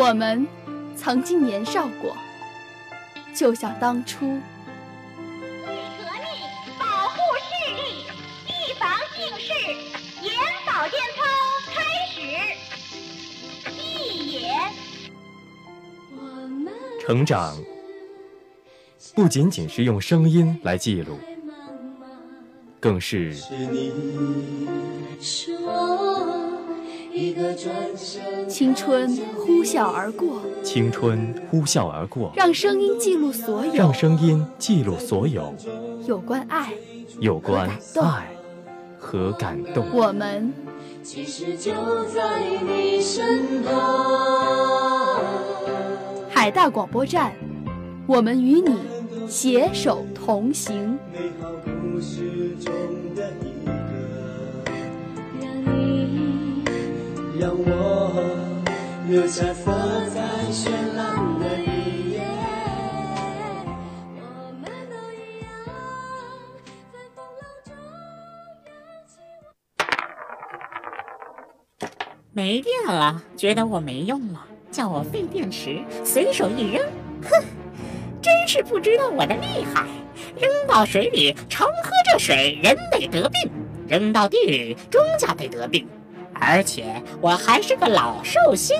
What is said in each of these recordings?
我们曾经年少过，就像当初。革命，保护视力，预防近视，眼保健操开始。一也。成长不仅仅是用声音来记录，更是。青春呼啸而过，青春呼啸而过，让声音记录所有，让声音记录所有。有关爱，有关爱。和感动。我们。其实就在你身旁。海大广播站，我们与你携手同行。让留下色彩绚烂的一页。我们都一样，在风浪中没电了，觉得我没用了，叫我废电池，随手一扔，哼，真是不知道我的厉害。扔到水里，常喝这水，人得得病；扔到地里，庄稼得得病。而且我还是个老寿星，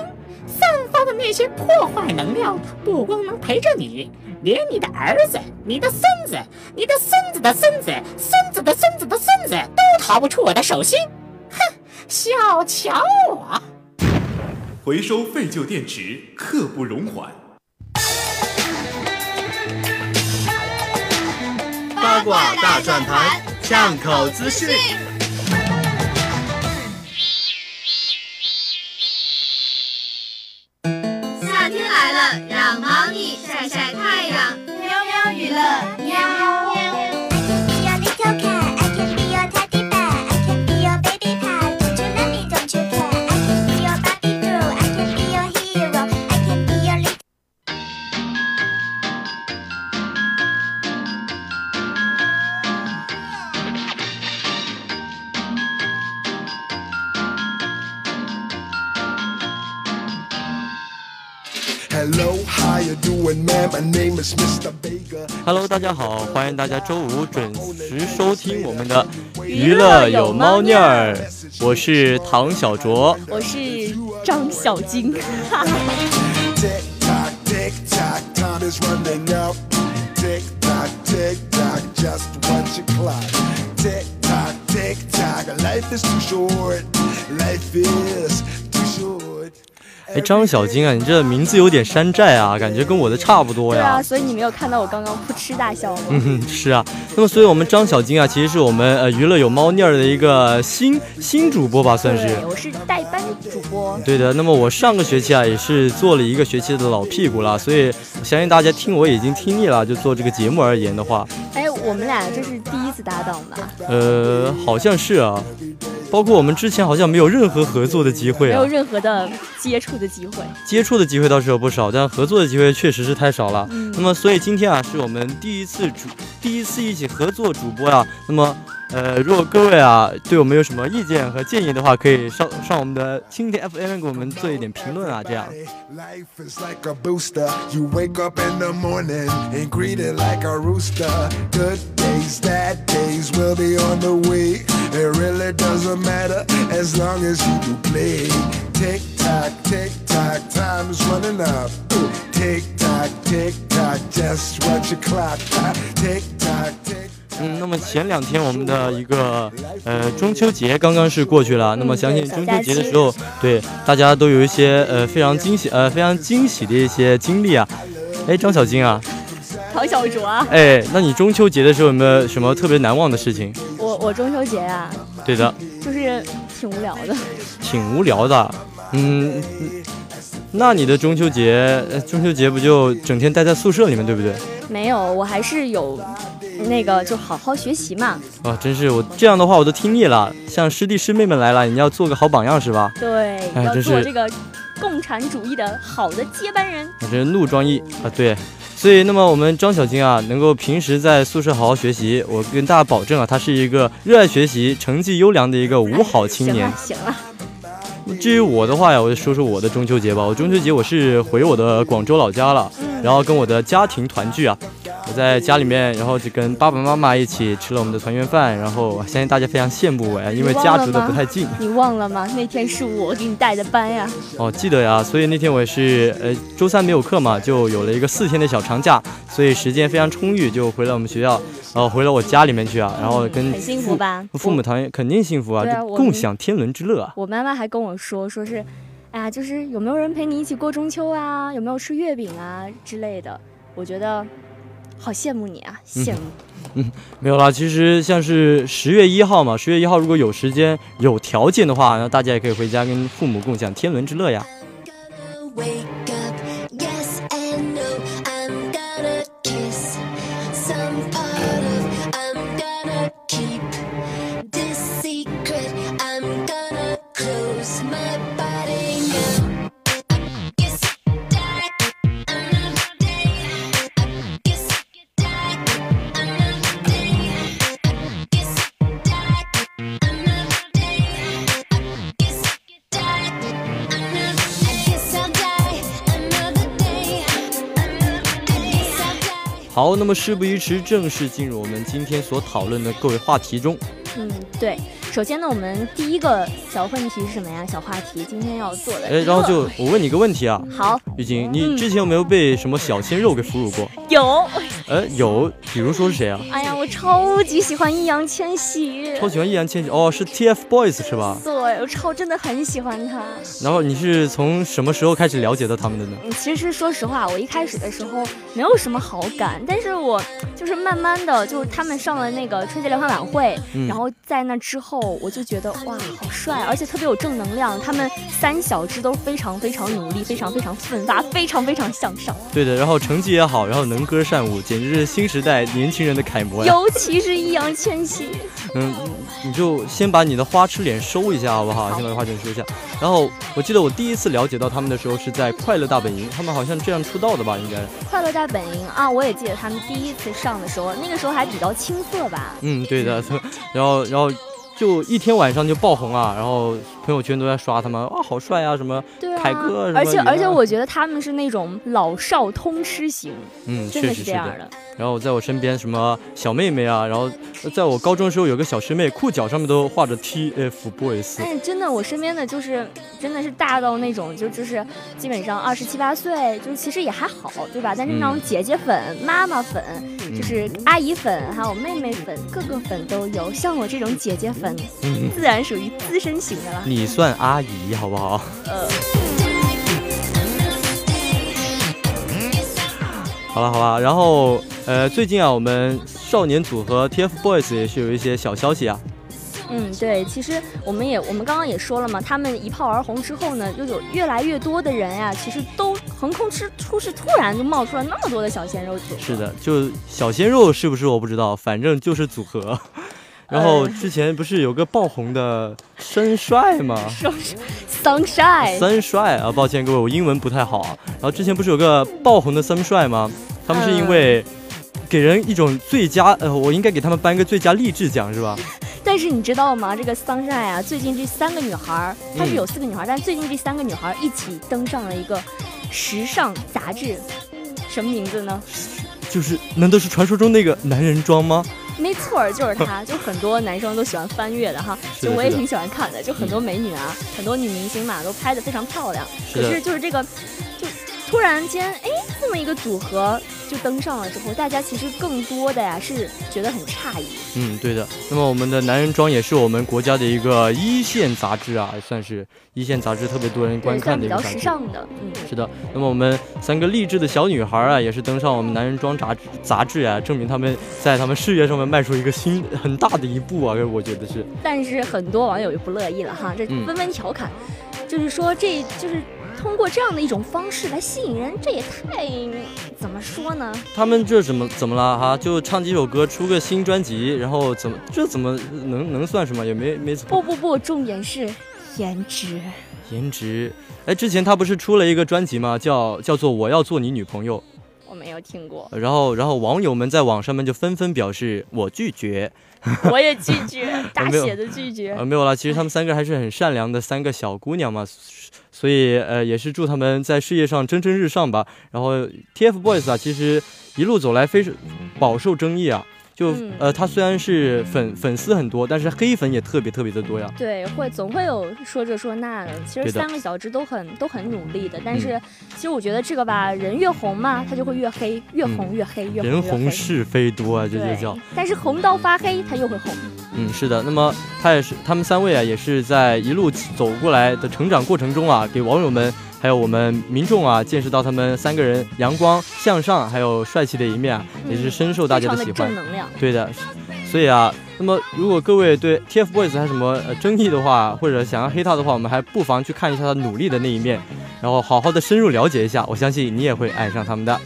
散发的那些破坏能量，不光能陪着你，连你的儿子、你的孙子、你的孙子的孙子、孙子的孙子的孙子都逃不出我的手心。哼，小瞧我！回收废旧电池，刻不容缓。八卦大转盘，巷口资讯。让猫咪晒晒太阳喵喵娱乐喵大家好，欢迎大家周五准时收听我们的娱乐有猫腻儿。我是唐小卓，我是张小晶。哎，张小晶啊，你这名字有点山寨啊，感觉跟我的差不多呀。对啊，所以你没有看到我刚刚扑哧大笑吗？嗯，是啊。那么，所以我们张小晶啊，其实是我们呃娱乐有猫腻儿的一个新新主播吧，算是。我是代班主播。对的。那么我上个学期啊，也是做了一个学期的老屁股了，所以相信大家听我已经听腻了，就做这个节目而言的话。哎，我们俩这是第一次搭档吧？呃，好像是啊。包括我们之前好像没有任何合作的机会，没有任何的接触的机会，接触的机会倒是有不少，但合作的机会确实是太少了。那么，所以今天啊，是我们第一次主，第一次一起合作主播呀。那么。呃，如果各位啊对我们有什么意见和建议的话，可以上上我们的蜻蜓 FM 给我们做一点评论啊，这样。嗯，那么前两天我们的一个呃中秋节刚刚是过去了，那么相信中秋节的时候，对大家都有一些呃非常惊喜呃非常惊喜的一些经历啊。哎，张小金啊，唐小卓啊，哎，那你中秋节的时候有没有什么特别难忘的事情？我我中秋节啊，对的，就是挺无聊的，挺无聊的，嗯，那你的中秋节中秋节不就整天待在宿舍里面，对不对？没有，我还是有。那个就好好学习嘛！啊，真是我这样的话我都听腻了。像师弟师妹们来了，你要做个好榜样是吧？对，要做这个共产主义的好的接班人。这是怒装一啊，对。所以，那么我们张小金啊，能够平时在宿舍好好学习，我跟大家保证啊，他是一个热爱学习、成绩优良的一个五好青年。行了。至于我的话呀，我就说说我的中秋节吧。我中秋节我是回我的广州老家了，然后跟我的家庭团聚啊。我在家里面，然后就跟爸爸妈妈一起吃了我们的团圆饭，然后相信大家非常羡慕我呀，因为家住的不太近。你忘了吗？那天是我给你带的班呀。哦，记得呀。所以那天我也是，呃，周三没有课嘛，就有了一个四天的小长假，所以时间非常充裕，就回了我们学校，然后回了我家里面去啊，然后跟很幸福吧？父母团圆肯定幸福啊，共享天伦之乐啊。我妈妈还跟我说，说是，哎呀，就是有没有人陪你一起过中秋啊？有没有吃月饼啊之类的？我觉得。好羡慕你啊，羡慕。嗯，没有啦，其实像是十月一号嘛，十月一号如果有时间、有条件的话，那大家也可以回家跟父母共享天伦之乐呀。那么事不宜迟，正式进入我们今天所讨论的各位话题中。嗯，对。首先呢，我们第一个小问题是什么呀？小话题，今天要做的。哎，然后就我问你个问题啊。好。玉晶，你之前有没有被什么小鲜肉给俘虏过？有。呃，有，比如说是谁啊？哎呀，我超级喜欢易烊千玺。超喜欢易烊千玺哦，是 TFBOYS 是吧？对，我超真的很喜欢他。然后你是从什么时候开始了解到他们的呢？其实说实话，我一开始的时候没有什么好感，但是我就是慢慢的，就是他们上了那个春节联欢晚会，然后在那之后，我就觉得哇，好帅，而且特别有正能量。他们三小只都非常非常努力，非常非常奋发，非常非常向上。对的，然后成绩也好，然后能歌善舞，简。是新时代年轻人的楷模呀，尤其是易烊千玺。嗯，你就先把你的花痴脸收一下，好不好？先把花痴脸收一下。然后我记得我第一次了解到他们的时候是在《快乐大本营》，他们好像这样出道的吧？应该。《快乐大本营》啊，我也记得他们第一次上的时候，那个时候还比较青涩吧？嗯，对的。然后，然后。就一天晚上就爆红啊，然后朋友圈都在刷他们，哇，好帅啊，什么凯哥，而且而且我觉得他们是那种老少通吃型，嗯，真的是这样的。然后在我身边什么小妹妹啊，然后在我高中的时候有个小师妹，裤脚上面都画着 TFBOYS。哎，真的，我身边的就是真的是大到那种就就是基本上二十七八岁，就其实也还好，对吧？但是那种姐姐粉、妈妈粉，就是阿姨粉，还有妹妹粉，各个粉都有。像我这种姐姐粉，自然属于资深型的了。你算阿姨好不好？呃。好了好了，然后呃，最近啊，我们少年组合 TFBOYS 也是有一些小消息啊。嗯，对，其实我们也我们刚刚也说了嘛，他们一炮而红之后呢，又有越来越多的人呀，其实都横空出出世，突然就冒出了那么多的小鲜肉组合。是的，就小鲜肉是不是我不知道，反正就是组合。然后之前不是有个爆红的深帅吗？Sunshine。森帅啊，抱歉各位，我英文不太好啊。然后之前不是有个爆红的森帅吗？他们是因为给人一种最佳，呃，我应该给他们颁个最佳励志奖是吧？但是你知道吗？这个 Sunshine 啊，最近这三个女孩，她是有四个女孩，但最近这三个女孩一起登上了一个时尚杂志，什么名字呢？就是难道是传说中那个男人装吗？没错，就是他，就很多男生都喜欢翻阅的哈，就我也挺喜欢看的，就很多美女啊，很多女明星嘛，都拍的非常漂亮。可是就是这个，就突然间，哎，这么一个组合。就登上了之后，大家其实更多的呀是觉得很诧异。嗯，对的。那么我们的男人装也是我们国家的一个一线杂志啊，算是一线杂志，特别多人观看的一个杂志。比较时尚的，嗯，是的。那么我们三个励志的小女孩啊，也是登上我们男人装杂志杂志啊，证明他们在他们事业上面迈出一个新很大的一步啊，我觉得是。但是很多网友就不乐意了哈，这纷纷调侃，就是说这就是。通过这样的一种方式来吸引人，这也太怎么说呢？他们这怎么怎么了哈？就唱几首歌，出个新专辑，然后怎么这怎么能能算什么？也没没不不不，重点是颜值。颜值，哎，之前他不是出了一个专辑吗？叫叫做我要做你女朋友。我没有听过。然后，然后网友们在网上面就纷纷表示我拒绝，我也拒绝，大写的拒绝。呃，没有了。其实他们三个还是很善良的三个小姑娘嘛，所以呃，也是祝他们在事业上蒸蒸日上吧。然后 TFBOYS 啊，其实一路走来非常饱受争议啊。就呃，他虽然是粉粉丝很多，但是黑粉也特别特别的多呀。对，会总会有说这说那的。其实三个小只都很都很努力的，但是其实我觉得这个吧，人越红嘛，他就会越黑，越红越黑，越人红是非多啊，这就叫。但是红到发黑，他又会红。嗯，是的。那么他也是，他们三位啊，也是在一路走过来的成长过程中啊，给网友们。还有我们民众啊，见识到他们三个人阳光向上，还有帅气的一面啊，也是深受大家的喜欢。正能量。对的，所以啊，那么如果各位对 TFBOYS 还有什么争议的话，或者想要黑他的话，我们还不妨去看一下他努力的那一面，然后好好的深入了解一下，我相信你也会爱上他们的。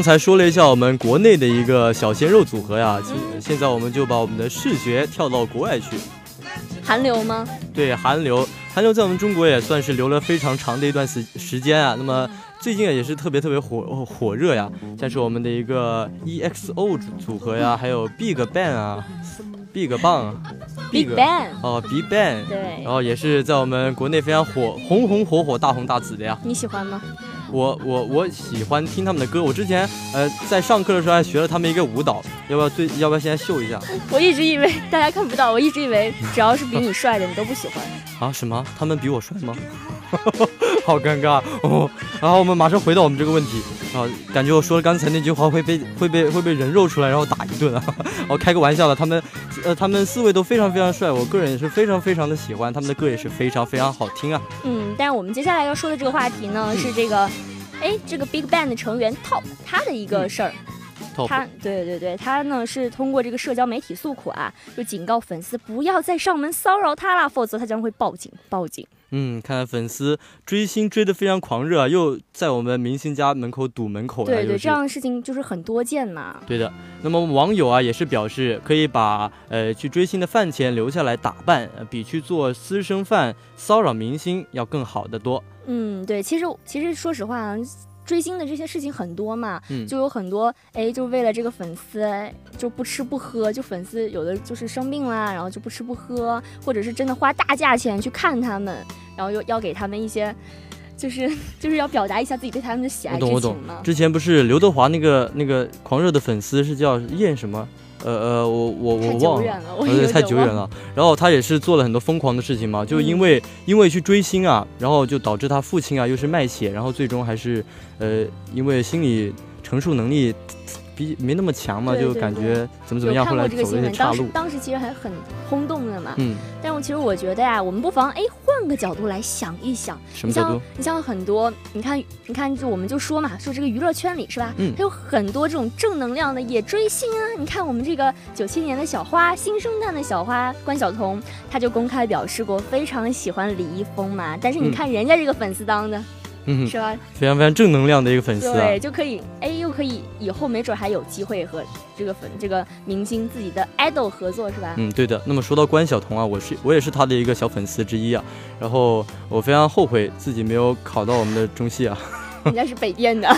刚才说了一下我们国内的一个小鲜肉组合呀，现在我们就把我们的视觉跳到国外去。韩流吗？对，韩流，韩流在我们中国也算是留了非常长的一段时时间啊。那么最近啊也是特别特别火火热呀，像是我们的一个 EXO 组合呀，还有 Big Bang 啊，Big Bang，Big Bang，哦，Big Bang，对，然后也是在我们国内非常火，红红火火，大红大紫的呀。你喜欢吗？我我我喜欢听他们的歌，我之前呃在上课的时候还学了他们一个舞蹈，要不要最要不要现在秀一下？我一直以为大家看不到，我一直以为只要是比你帅的你都不喜欢。啊什么？他们比我帅吗？好尴尬哦。然后我们马上回到我们这个问题啊，感觉我说了刚才那句话会被会被会被人肉出来，然后打一顿啊。我 开个玩笑的，他们呃他们四位都非常非常帅，我个人也是非常非常的喜欢他们的歌，也是非常非常好听啊。嗯，但是我们接下来要说的这个话题呢是这个。哎，这个 Big Bang 的成员 Top 他的一个事儿，他对对对，他呢是通过这个社交媒体诉苦啊，就警告粉丝不要再上门骚扰他了，否则他将会报警报警。嗯，看来粉丝追星追得非常狂热啊，又在我们明星家门口堵门口。对对，这样的事情就是很多见嘛。对的，那么网友啊也是表示，可以把呃去追星的饭钱留下来打扮，比去做私生饭骚扰明星要更好得多。嗯，对，其实其实说实话，追星的这些事情很多嘛，就有很多哎，就为了这个粉丝就不吃不喝，就粉丝有的就是生病啦，然后就不吃不喝，或者是真的花大价钱去看他们，然后又要给他们一些，就是就是要表达一下自己对他们的喜爱之情嘛。之前不是刘德华那个那个狂热的粉丝是叫燕什么？呃呃，我我我忘了，太久远了。然后他也是做了很多疯狂的事情嘛，就因为因为去追星啊，然后就导致他父亲啊又是卖血，然后最终还是呃因为心理承受能力。比没那么强嘛，就感觉怎么怎么样，后来走了一些岔路。当时其实还很轰动的嘛。嗯。但是其实我觉得呀，我们不妨哎换个角度来想一想。什么角度？你像很多，你看，你看，就我们就说嘛，说这个娱乐圈里是吧？嗯。他有很多这种正能量的也追星啊。你看我们这个九七年的小花，新生代的小花关晓彤，她就公开表示过非常喜欢李易峰嘛。但是你看人家这个粉丝当的。嗯，是吧？非常非常正能量的一个粉丝，对，就可以，哎，又可以以后没准还有机会和这个粉这个明星自己的 idol 合作，是吧？嗯，对的。那么说到关晓彤啊，我是我也是他的一个小粉丝之一啊。然后我非常后悔自己没有考到我们的中戏啊。人家是北电的。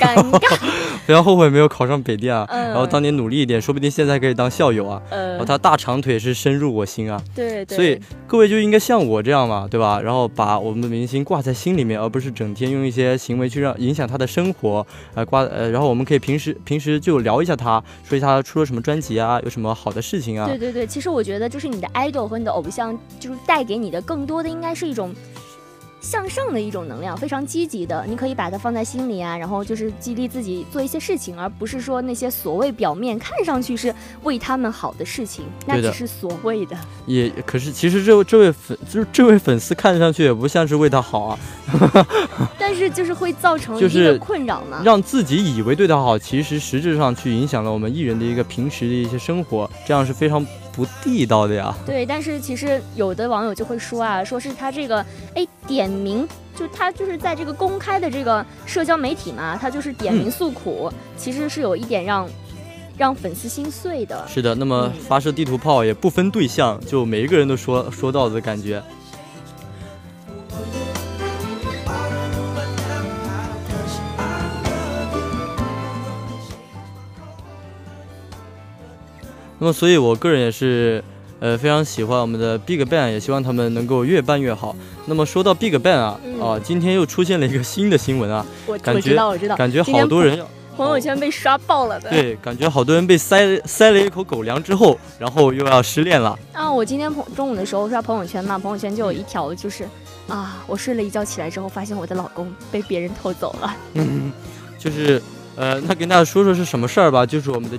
尴尬，不要后悔没有考上北电啊。然后当年努力一点，说不定现在可以当校友啊。然后他大长腿是深入我心啊。对对。所以各位就应该像我这样嘛，对吧？然后把我们的明星挂在心里面，而不是整天用一些行为去让影响他的生活。呃，挂呃，然后我们可以平时平时就聊一下他，说一下他出了什么专辑啊，有什么好的事情啊。对对对，其实我觉得就是你的 idol 和你的偶像，就是带给你的更多的应该是一种。向上的一种能量，非常积极的，你可以把它放在心里啊，然后就是激励自己做一些事情，而不是说那些所谓表面看上去是为他们好的事情，那只是所谓的。也可是，其实这这位粉就是这位粉丝看上去也不像是为他好啊。但是就是会造成一个困扰嘛，让自己以为对他好，其实实质上去影响了我们艺人的一个平时的一些生活，这样是非常。不地道的呀，对，但是其实有的网友就会说啊，说是他这个，哎，点名就他就是在这个公开的这个社交媒体嘛，他就是点名诉苦，其实是有一点让让粉丝心碎的。是的，那么发射地图炮也不分对象，就每一个人都说说到的感觉。那么，所以我个人也是，呃，非常喜欢我们的 Big Bang，也希望他们能够越办越好。那么说到 Big Bang 啊，啊，今天又出现了一个新的新闻啊，我我知道我知道，感觉好多人朋友圈被刷爆了的。对，感觉好多人被塞塞了一口狗粮之后，然后又要失恋了。啊，我今天朋中午的时候刷朋友圈嘛，朋友圈就有一条就是，啊，我睡了一觉起来之后，发现我的老公被别人偷走了。嗯，就是，呃，那跟大家说说是什么事儿吧，就是我们的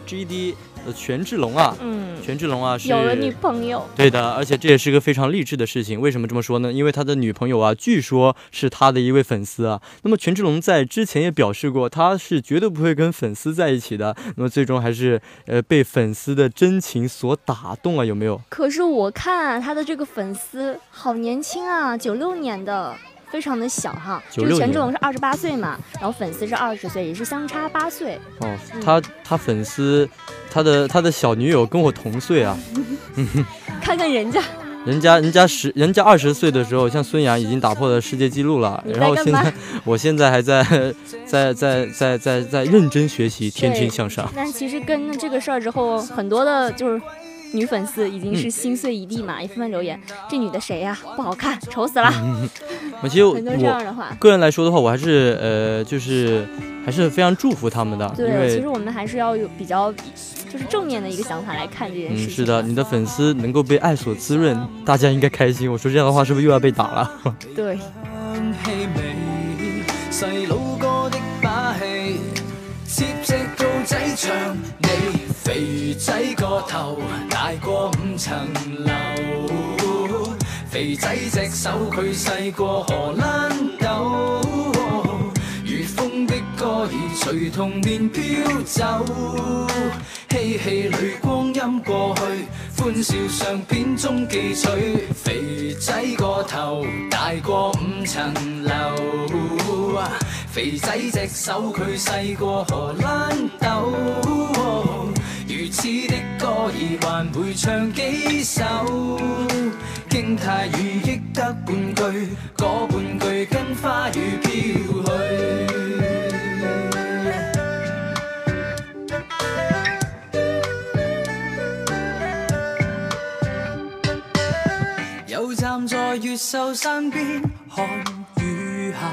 权志龙啊，嗯，权志龙啊，是有了女朋友，对的，而且这也是个非常励志的事情。为什么这么说呢？因为他的女朋友啊，据说是他的一位粉丝啊。那么权志龙在之前也表示过，他是绝对不会跟粉丝在一起的。那么最终还是呃被粉丝的真情所打动啊，有没有？可是我看他的这个粉丝好年轻啊，九六年的。非常的小哈，就是权志龙是二十八岁嘛，然后粉丝是二十岁，也是相差八岁。哦，他他粉丝，他的他的小女友跟我同岁啊。看看人家，人家人家十人家二十岁的时候，像孙杨已经打破了世界纪录了。然后现在，我现在还在在在在在在认真学习，天天向上。但其实跟这个事儿之后，很多的就是。女粉丝已经是心碎一地嘛，一纷纷留言：“这女的谁呀？不好看，丑死了。”我其实很多这样的话，个人来说的话，我还是呃，就是还是非常祝福他们的。对，其实我们还是要有比较就是正面的一个想法来看这件事情。嗯，是的，你的粉丝能够被爱所滋润，大家应该开心。我说这样的话，是不是又要被打了？对。仔像你肥仔个头大过五层楼，肥仔只手佢细过荷兰豆，如风的歌儿随童年飘走，嬉戏里光阴过去，欢笑相片中记取。肥仔个头大过五层楼，肥仔只手佢细过荷兰豆。如此的歌儿还会唱几首？惊太雨忆得半句，嗰半句跟花雨飘去。站在越秀山边看雨下，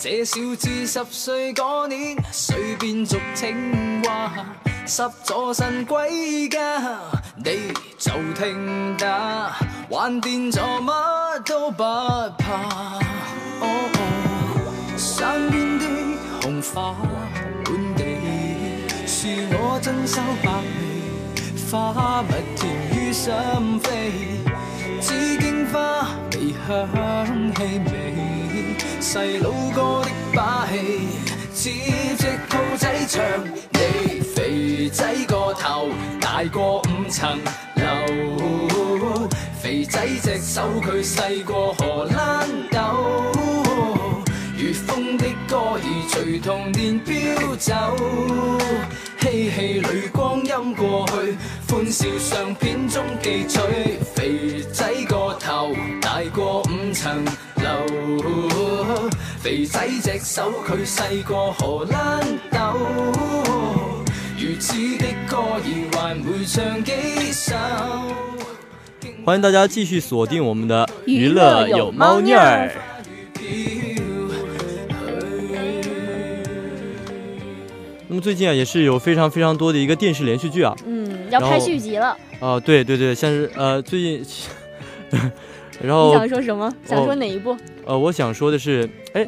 这小子十岁嗰年，水边俗青蛙。湿咗身归家，你就听打，玩电咗乜都不怕。山边的红花满地，是我珍馐百味，花蜜甜于心扉，紫荆花微香气味，细佬哥的把戏，似只兔仔唱你。肥仔个头大过五层楼，肥仔只手佢细过荷兰豆，如风的歌儿随童年飘走，嬉戏里光阴过去，欢笑相片中记取。肥仔个头大过五层楼，肥仔只手，佢细过荷兰豆。如此的歌儿还会唱几首？欢迎大家继续锁定我们的娱乐有猫腻儿。那么最近啊，也是有非常非常多的一个电视连续剧啊，嗯，要拍续集了。哦，对对对，像是呃最近，然后你想说什么？想说哪一部？呃，我想说的是，哎。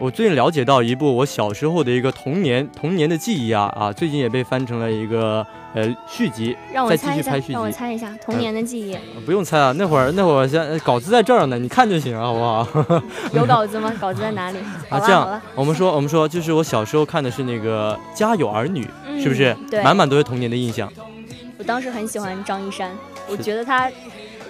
我最近了解到一部我小时候的一个童年童年的记忆啊啊，最近也被翻成了一个呃续集，再继续拍续集。让我猜一下，童年的记忆。不用猜啊，那会儿那会儿先稿子在这儿呢，你看就行了，好不好？有稿子吗？稿子在哪里？啊，这样，我们说我们说，就是我小时候看的是那个《家有儿女》，是不是？对，满满都是童年的印象。我当时很喜欢张一山，我觉得他。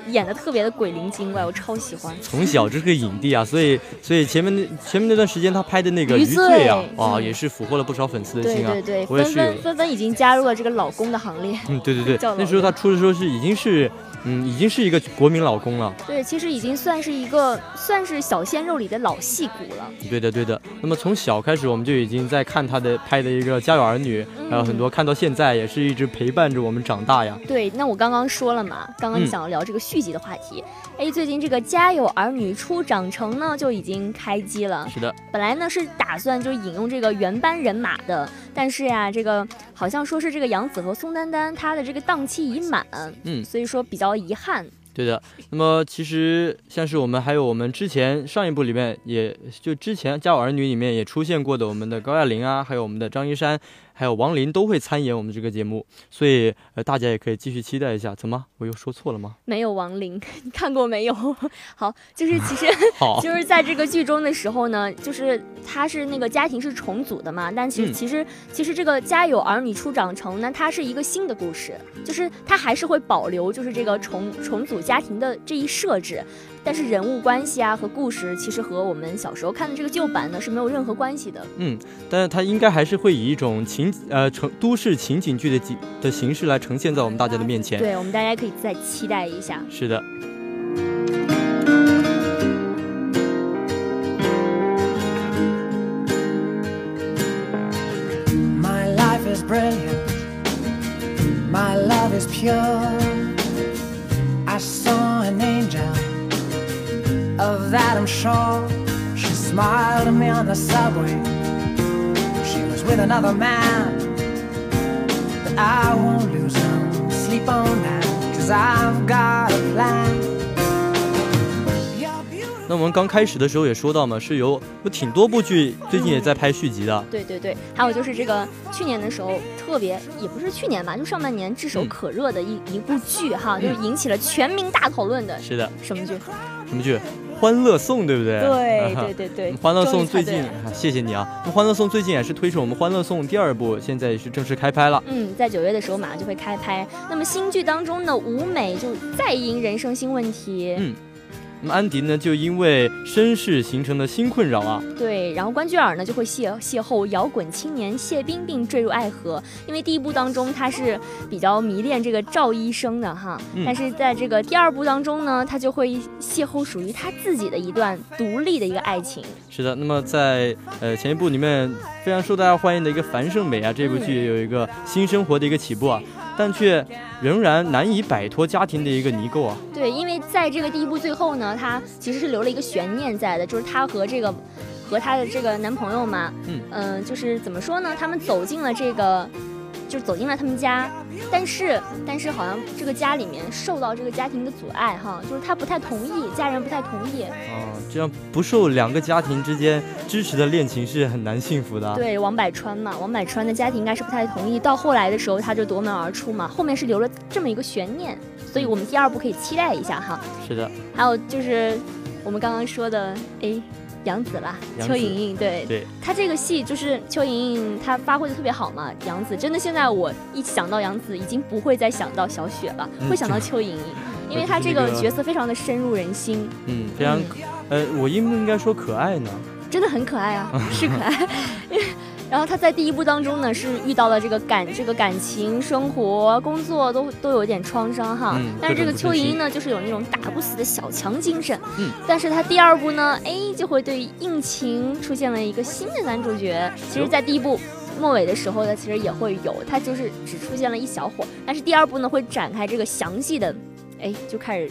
演的特别的鬼灵精怪，我超喜欢。从小就是个影帝啊，所以所以前面那前面那段时间他拍的那个余罪啊，啊也是俘获了不少粉丝的心啊。对对对，纷纷纷纷已经加入了这个老公的行列。嗯，对对对，那时候他出的时候是已经是。嗯，已经是一个国民老公了。对，其实已经算是一个算是小鲜肉里的老戏骨了。对的，对的。那么从小开始，我们就已经在看他的拍的一个《家有儿女》，还有很多看到现在也是一直陪伴着我们长大呀。对，那我刚刚说了嘛，刚刚想要聊这个续集的话题。哎，最近这个《家有儿女》初长成呢就已经开机了。是的。本来呢是打算就引用这个原班人马的，但是呀，这个好像说是这个杨紫和宋丹丹她的这个档期已满，嗯，所以说比较。遗憾，对的。那么其实像是我们还有我们之前上一部里面，也就之前《家有儿女》里面也出现过的我们的高亚麟啊，还有我们的张一山。还有王林都会参演我们这个节目，所以呃大家也可以继续期待一下。怎么我又说错了吗？没有王林，你看过没有？好，就是其实 好，就是在这个剧中的时候呢，就是他是那个家庭是重组的嘛，但其实其实其实这个家有儿女初长成呢，它是一个新的故事，就是它还是会保留就是这个重重组家庭的这一设置。但是人物关系啊和故事其实和我们小时候看的这个旧版呢是没有任何关系的。嗯，但是它应该还是会以一种情呃成都市情景剧的景的形式来呈现在我们大家的面前。对，我们大家可以再期待一下。是的。My life is brilliant. My love is pure. Smiled at me on the subway. She was with another man. But I won't lose no sleep on that, cause I've got a plan. 那我们刚开始的时候也说到嘛，是有有挺多部剧最近也在拍续集的。对对对，还有就是这个去年的时候特别，也不是去年吧，就上半年炙手可热的一一部剧哈，就是引起了全民大讨论的。是的。什么剧？什么剧？欢乐颂，对不对？对对对对。欢乐颂最近，谢谢你啊。那欢乐颂最近也是推出我们欢乐颂第二部，现在也是正式开拍了。嗯，在九月的时候马上就会开拍。那么新剧当中呢，舞美就再迎人生新问题。嗯。那么安迪呢，就因为身世形成的新困扰啊，对，然后关雎尔呢就会邂邂逅摇滚青年谢冰，并坠入爱河。因为第一部当中他是比较迷恋这个赵医生的哈，但是在这个第二部当中呢，他就会邂逅属于他自己的一段独立的一个爱情。是的，那么在呃前一部里面非常受大家欢迎的一个樊胜美啊，这部剧也有一个新生活的一个起步啊。但却仍然难以摆脱家庭的一个泥垢啊！对，因为在这个第一部最后呢，她其实是留了一个悬念在的，就是她和这个和她的这个男朋友嘛，嗯嗯，就是怎么说呢？他们走进了这个。就走进了他们家，但是但是好像这个家里面受到这个家庭的阻碍哈，就是他不太同意，家人不太同意。哦，这样不受两个家庭之间支持的恋情是很难幸福的。对，王百川嘛，王百川的家庭应该是不太同意，到后来的时候他就夺门而出嘛，后面是留了这么一个悬念，所以我们第二部可以期待一下哈。是的。还有就是我们刚刚说的，哎。杨紫啦，邱莹莹，对，对，她这个戏就是邱莹莹，她发挥的特别好嘛。杨紫真的，现在我一想到杨紫，已经不会再想到小雪了，会想到邱莹莹，因为她这个角色非常的深入人心。嗯，非常，呃，我应不应该说可爱呢？真的很可爱啊，是可爱。然后他在第一部当中呢，是遇到了这个感这个感情生活、工作都都有点创伤哈。嗯。但是这个邱莹莹呢，就是有那种打不死的小强精神。嗯。但是他第二部呢，哎，就会对应情出现了一个新的男主角。其实，在第一部末尾的时候呢，其实也会有，他就是只出现了一小会儿。但是第二部呢，会展开这个详细的，哎，就开始。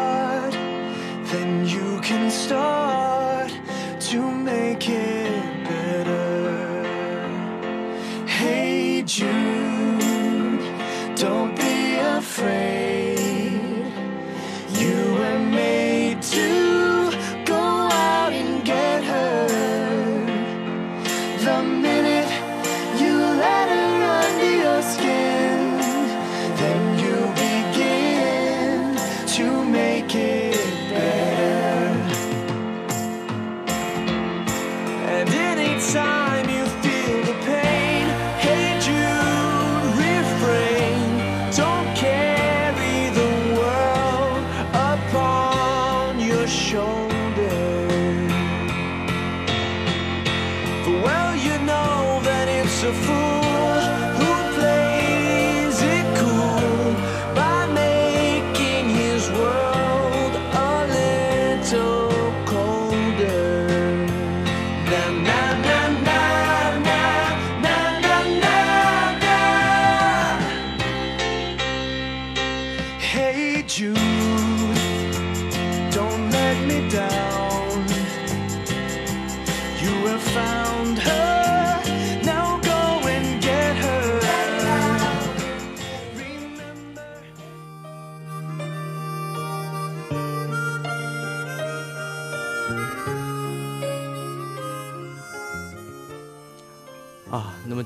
start to make it better. Hey, June, don't be afraid.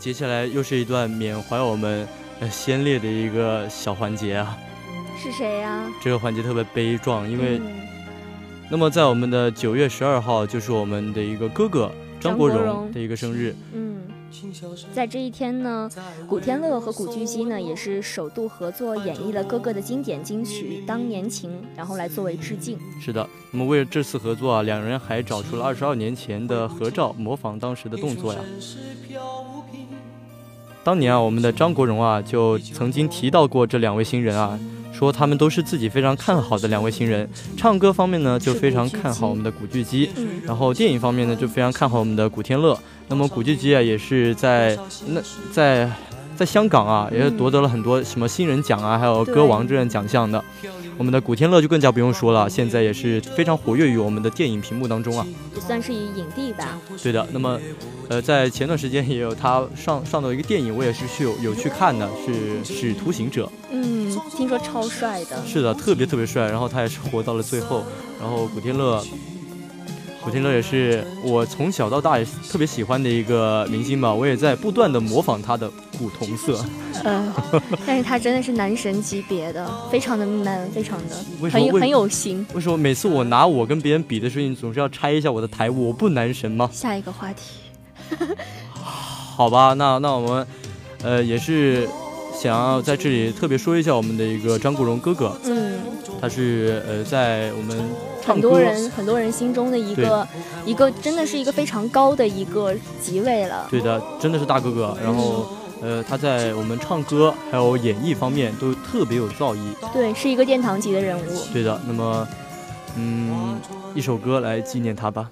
接下来又是一段缅怀我们呃先烈的一个小环节啊。是谁呀？这个环节特别悲壮，因为，那么在我们的九月十二号，就是我们的一个哥哥张国荣的一个生日。嗯，在这一天呢，古天乐和古巨基呢也是首度合作演绎了哥哥的经典金曲《当年情》，然后来作为致敬。是的，那么为了这次合作啊，两人还找出了二十二年前的合照，模仿当时的动作呀。当年啊，我们的张国荣啊就曾经提到过这两位新人啊。说他们都是自己非常看好的两位新人，唱歌方面呢就非常看好我们的古巨基，然后电影方面呢就非常看好我们的古天乐。那么古巨基啊也是在那在在香港啊也是夺得了很多什么新人奖啊，还有歌王这样奖项的。我们的古天乐就更加不用说了，现在也是非常活跃于我们的电影屏幕当中啊，也算是一影帝吧。对的，那么，呃，在前段时间也有他上上的一个电影，我也是去有有去看的，是《使徒行者》。嗯，听说超帅的。是的，特别特别帅，然后他也是活到了最后，然后古天乐。古天乐也是我从小到大也特别喜欢的一个明星吧，我也在不断的模仿他的古铜色。嗯，但是他真的是男神级别的，非常的 man，非常的很很有型。为什么每次我拿我跟别人比的时候，你总是要拆一下我的台？我不男神吗？下一个话题。好吧，那那我们，呃，也是想要在这里特别说一下我们的一个张国荣哥哥。嗯，他是呃在我们。很多人很多人心中的一个一个真的是一个非常高的一个级位了。对的，真的是大哥哥。然后，呃，他在我们唱歌还有演绎方面都特别有造诣。对，是一个殿堂级的人物。对的，那么，嗯，一首歌来纪念他吧。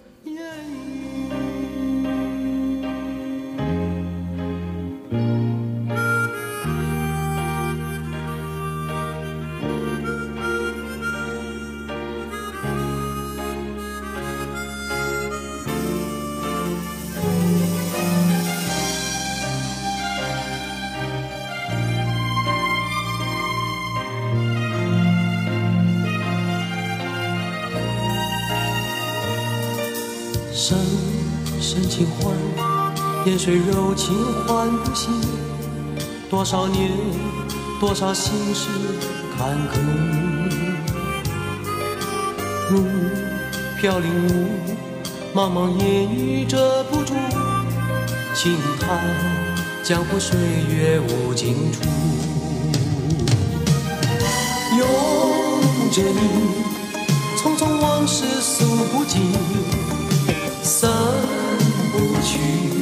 情换不醒，多少年，多少心事坎坷。路飘零雾，茫茫烟雨遮不住，轻叹江湖岁月无尽处。拥着你，匆匆往事诉不尽，散不去。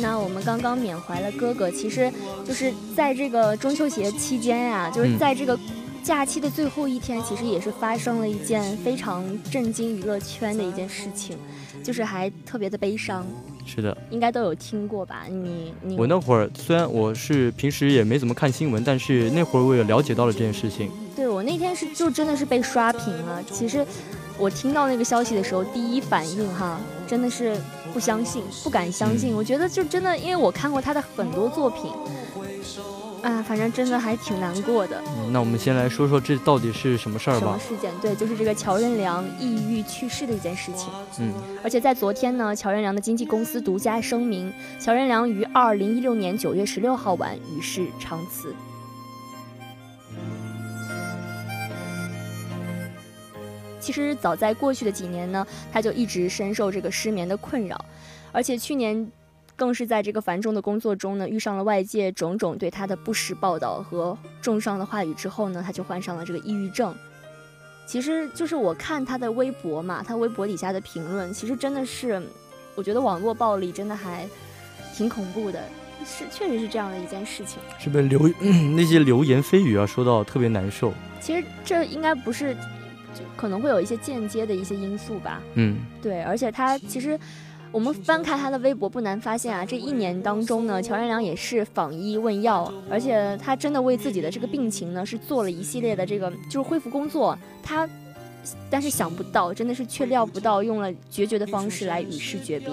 那我们刚刚缅怀了哥哥，其实就是在这个中秋节期间呀，就是在这个假期的最后一天，其实也是发生了一件非常震惊娱乐圈的一件事情，就是还特别的悲伤。是的，应该都有听过吧？你你我那会儿虽然我是平时也没怎么看新闻，但是那会儿我也了解到了这件事情。对我那天是就真的是被刷屏了。其实我听到那个消息的时候，第一反应哈。真的是不相信，不敢相信。我觉得就真的，因为我看过他的很多作品，啊，反正真的还挺难过的。那我们先来说说这到底是什么事儿吧？什么事件？对，就是这个乔任梁抑郁去世的一件事情。嗯，而且在昨天呢，乔任梁的经纪公司独家声明，乔任梁于二零一六年九月十六号晚与世长辞。其实早在过去的几年呢，他就一直深受这个失眠的困扰，而且去年更是在这个繁重的工作中呢，遇上了外界种种对他的不实报道和重伤的话语之后呢，他就患上了这个抑郁症。其实就是我看他的微博嘛，他微博底下的评论，其实真的是，我觉得网络暴力真的还挺恐怖的，是确实是这样的一件事情。是不是流 那些流言蜚语啊，说到特别难受。其实这应该不是。可能会有一些间接的一些因素吧。嗯，对，而且他其实，我们翻开他的微博，不难发现啊，这一年当中呢，乔任梁也是访医问药，而且他真的为自己的这个病情呢，是做了一系列的这个就是恢复工作。他，但是想不到，真的是却料不到，用了决绝的方式来与世诀别。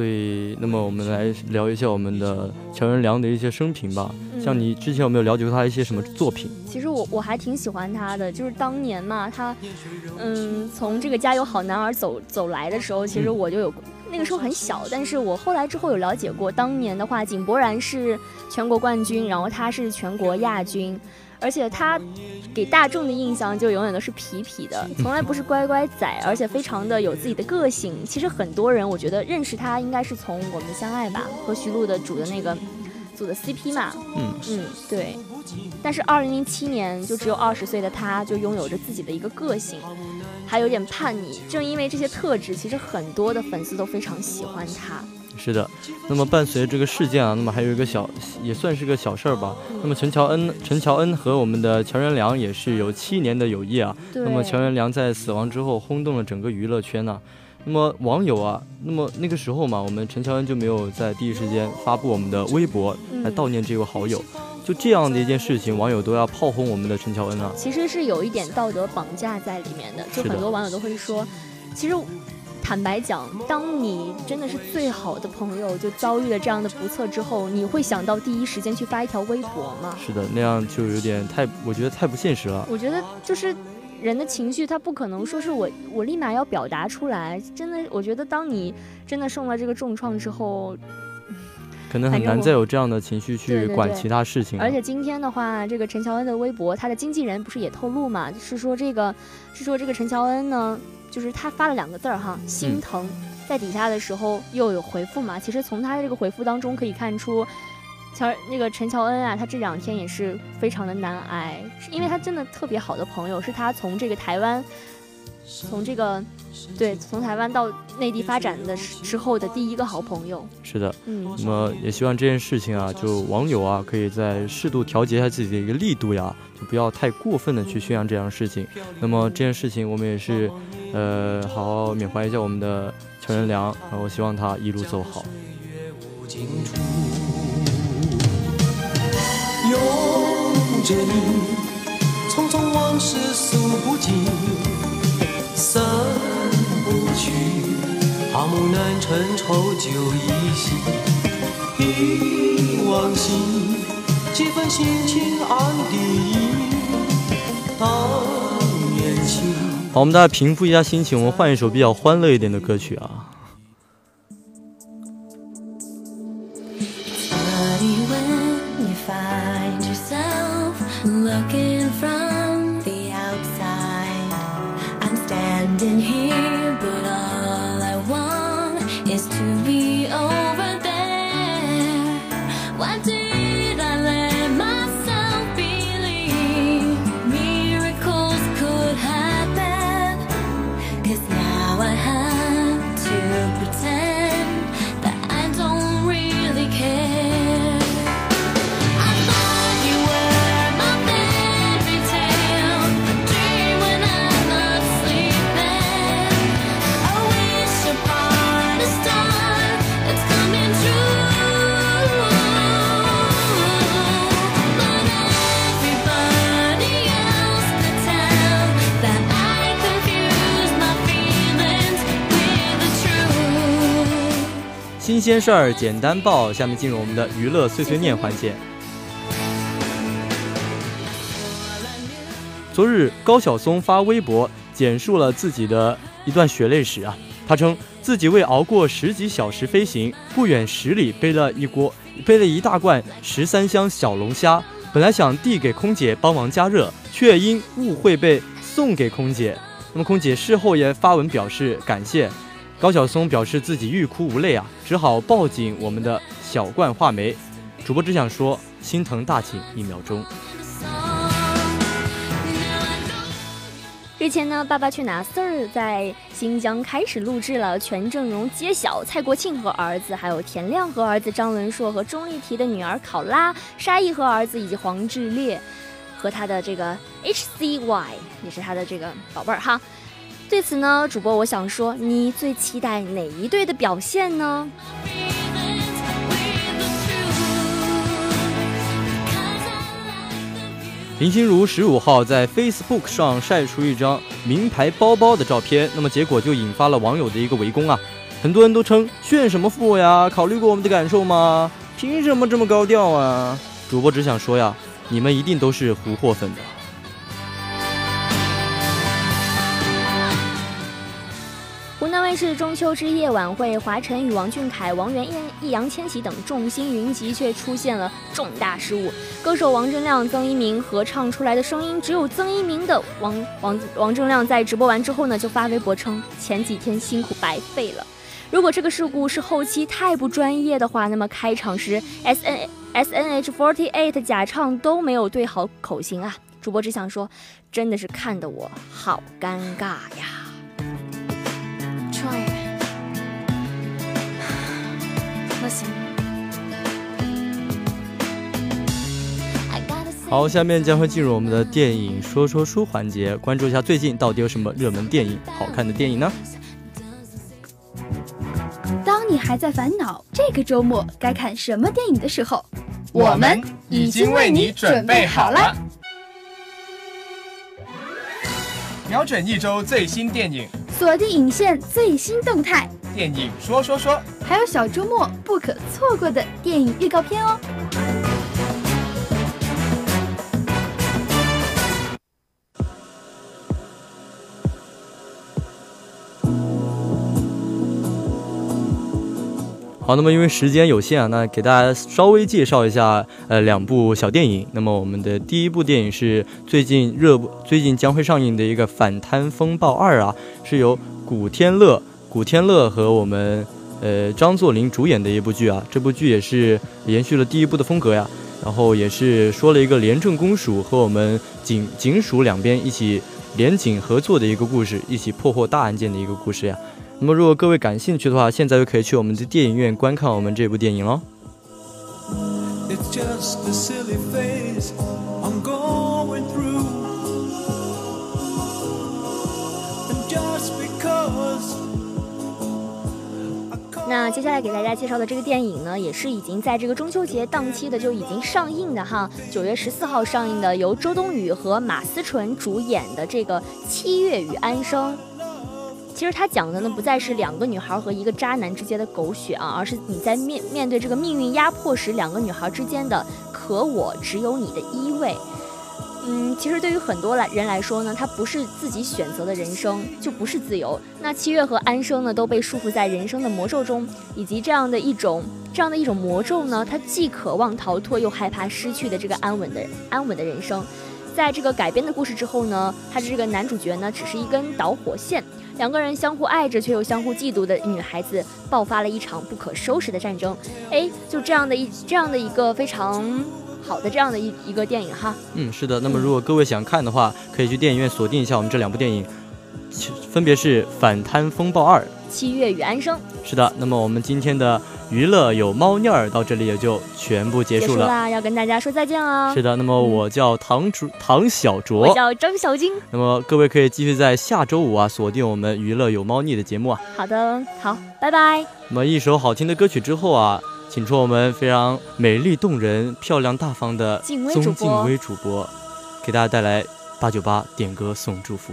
所以，那么我们来聊一下我们的乔任梁的一些生平吧。像你之前有没有了解过他一些什么作品？其实我我还挺喜欢他的，就是当年嘛，他，嗯，从这个加油好男儿走走来的时候，其实我就有那个时候很小，但是我后来之后有了解过，当年的话，井柏然是全国冠军，然后他是全国亚军。而且他给大众的印象就永远都是痞痞的，从来不是乖乖仔，而且非常的有自己的个性。其实很多人我觉得认识他应该是从《我们相爱吧》和徐璐的组的那个组的 CP 嘛。嗯嗯，对。但是二零零七年就只有二十岁的他，就拥有着自己的一个个性，还有点叛逆。正因为这些特质，其实很多的粉丝都非常喜欢他。是的，那么伴随着这个事件啊，那么还有一个小，也算是个小事儿吧。那么陈乔恩，陈乔恩和我们的乔任梁也是有七年的友谊啊。那么乔任梁在死亡之后轰动了整个娱乐圈呢。那么网友啊，那么那个时候嘛，我们陈乔恩就没有在第一时间发布我们的微博来悼念这位好友。就这样的一件事情，网友都要炮轰我们的陈乔恩啊。其实是有一点道德绑架在里面的，就很多网友都会说，其实。坦白讲，当你真的是最好的朋友就遭遇了这样的不测之后，你会想到第一时间去发一条微博吗？是的，那样就有点太，我觉得太不现实了。我觉得就是人的情绪，他不可能说是我我立马要表达出来。真的，我觉得当你真的受了这个重创之后，可能很难再有这样的情绪去管其他事情。而且今天的话，这个陈乔恩的微博，他的经纪人不是也透露嘛，是说这个是说这个陈乔恩呢。就是他发了两个字儿哈，心疼，在底下的时候又有回复嘛。其实从他的这个回复当中可以看出，乔那个陈乔恩啊，他这两天也是非常的难挨，因为他真的特别好的朋友，是他从这个台湾，从这个。对，从台湾到内地发展的之后的第一个好朋友。是的，嗯，那么也希望这件事情啊，就网友啊，可以在适度调节一下自己的一个力度呀，就不要太过分的去宣扬这样的事情。那么这件事情，我们也是，呃，好好缅怀一下我们的乔任梁，然后希望他一路走好。拥着你，匆匆往事诉不尽，散。去，好梦难成，愁酒一席。忆往昔，几分心情暗地隐。当年情。好，我们大家平复一下心情，我们换一首比较欢乐一点的歌曲啊。新鲜事儿简单报，下面进入我们的娱乐碎碎念环节。昨日，高晓松发微博简述了自己的一段血泪史啊。他称自己为熬过十几小时飞行，不远十里背了一锅背了一大罐十三香小龙虾，本来想递给空姐帮忙加热，却因误会被送给空姐。那么空姐事后也发文表示感谢。高晓松表示自己欲哭无泪啊，只好抱紧我们的小罐话梅。主播只想说，心疼大请一秒钟。日前呢，《爸爸去哪儿》四儿在新疆开始录制了全阵容揭晓，蔡国庆和儿子，还有田亮和儿子张文硕和钟丽缇的女儿考拉，沙溢和儿子，以及黄致列和他的这个 H C Y，也是他的这个宝贝儿哈。对此呢，主播我想说，你最期待哪一队的表现呢？林心如十五号在 Facebook 上晒出一张名牌包包的照片，那么结果就引发了网友的一个围攻啊！很多人都称炫什么富呀？考虑过我们的感受吗？凭什么这么高调啊？主播只想说呀，你们一定都是胡货粉的。是中秋之夜晚会，华晨与王俊凯、王源、易易烊千玺等众星云集，却出现了重大失误。歌手王铮亮、曾一鸣合唱出来的声音只有曾一鸣的。王王王铮亮在直播完之后呢，就发微博称前几天辛苦白费了。如果这个事故是后期太不专业的话，那么开场时 S N S N H forty eight 假唱都没有对好口型啊！主播只想说，真的是看得我好尴尬呀。好，下面将会进入我们的电影说说书环节，关注一下最近到底有什么热门电影、好看的电影呢？当你还在烦恼这个周末该看什么电影的时候，我们已经为你准备好了。瞄准一周最新电影，锁定影线最新动态，电影说说说，还有小周末不可错过的电影预告片哦。好，那么因为时间有限啊，那给大家稍微介绍一下，呃，两部小电影。那么我们的第一部电影是最近热，最近将会上映的一个《反贪风暴二》啊，是由古天乐、古天乐和我们呃张作霖主演的一部剧啊。这部剧也是延续了第一部的风格呀，然后也是说了一个廉政公署和我们警警署两边一起联警合作的一个故事，一起破获大案件的一个故事呀。那么，如果各位感兴趣的话，现在就可以去我们的电影院观看我们这部电影喽。那接下来给大家介绍的这个电影呢，也是已经在这个中秋节档期的就已经上映的哈，九月十四号上映的，由周冬雨和马思纯主演的这个《七月与安生》。其实他讲的呢，不再是两个女孩和一个渣男之间的狗血啊，而是你在面面对这个命运压迫时，两个女孩之间的可我只有你的依偎。嗯，其实对于很多来人来说呢，他不是自己选择的人生，就不是自由。那七月和安生呢，都被束缚在人生的魔咒中，以及这样的一种这样的一种魔咒呢，他既渴望逃脱，又害怕失去的这个安稳的安稳的人生。在这个改编的故事之后呢，他的这个男主角呢，只是一根导火线。两个人相互爱着却又相互嫉妒的女孩子，爆发了一场不可收拾的战争。哎，就这样的一这样的一个非常好的这样的一一个电影哈。嗯，是的。那么如果各位想看的话，可以去电影院锁定一下我们这两部电影，分别是《反贪风暴二》。七月与安生是的，那么我们今天的娱乐有猫腻儿到这里也就全部结束了，要跟大家说再见了。是的，那么我叫唐卓唐小卓，我叫张小金。那么各位可以继续在下周五啊锁定我们娱乐有猫腻的节目啊。好的，好，拜拜。那么一首好听的歌曲之后啊，请出我们非常美丽动人、漂亮大方的宗静薇主播，给大家带来八九八点歌送祝福。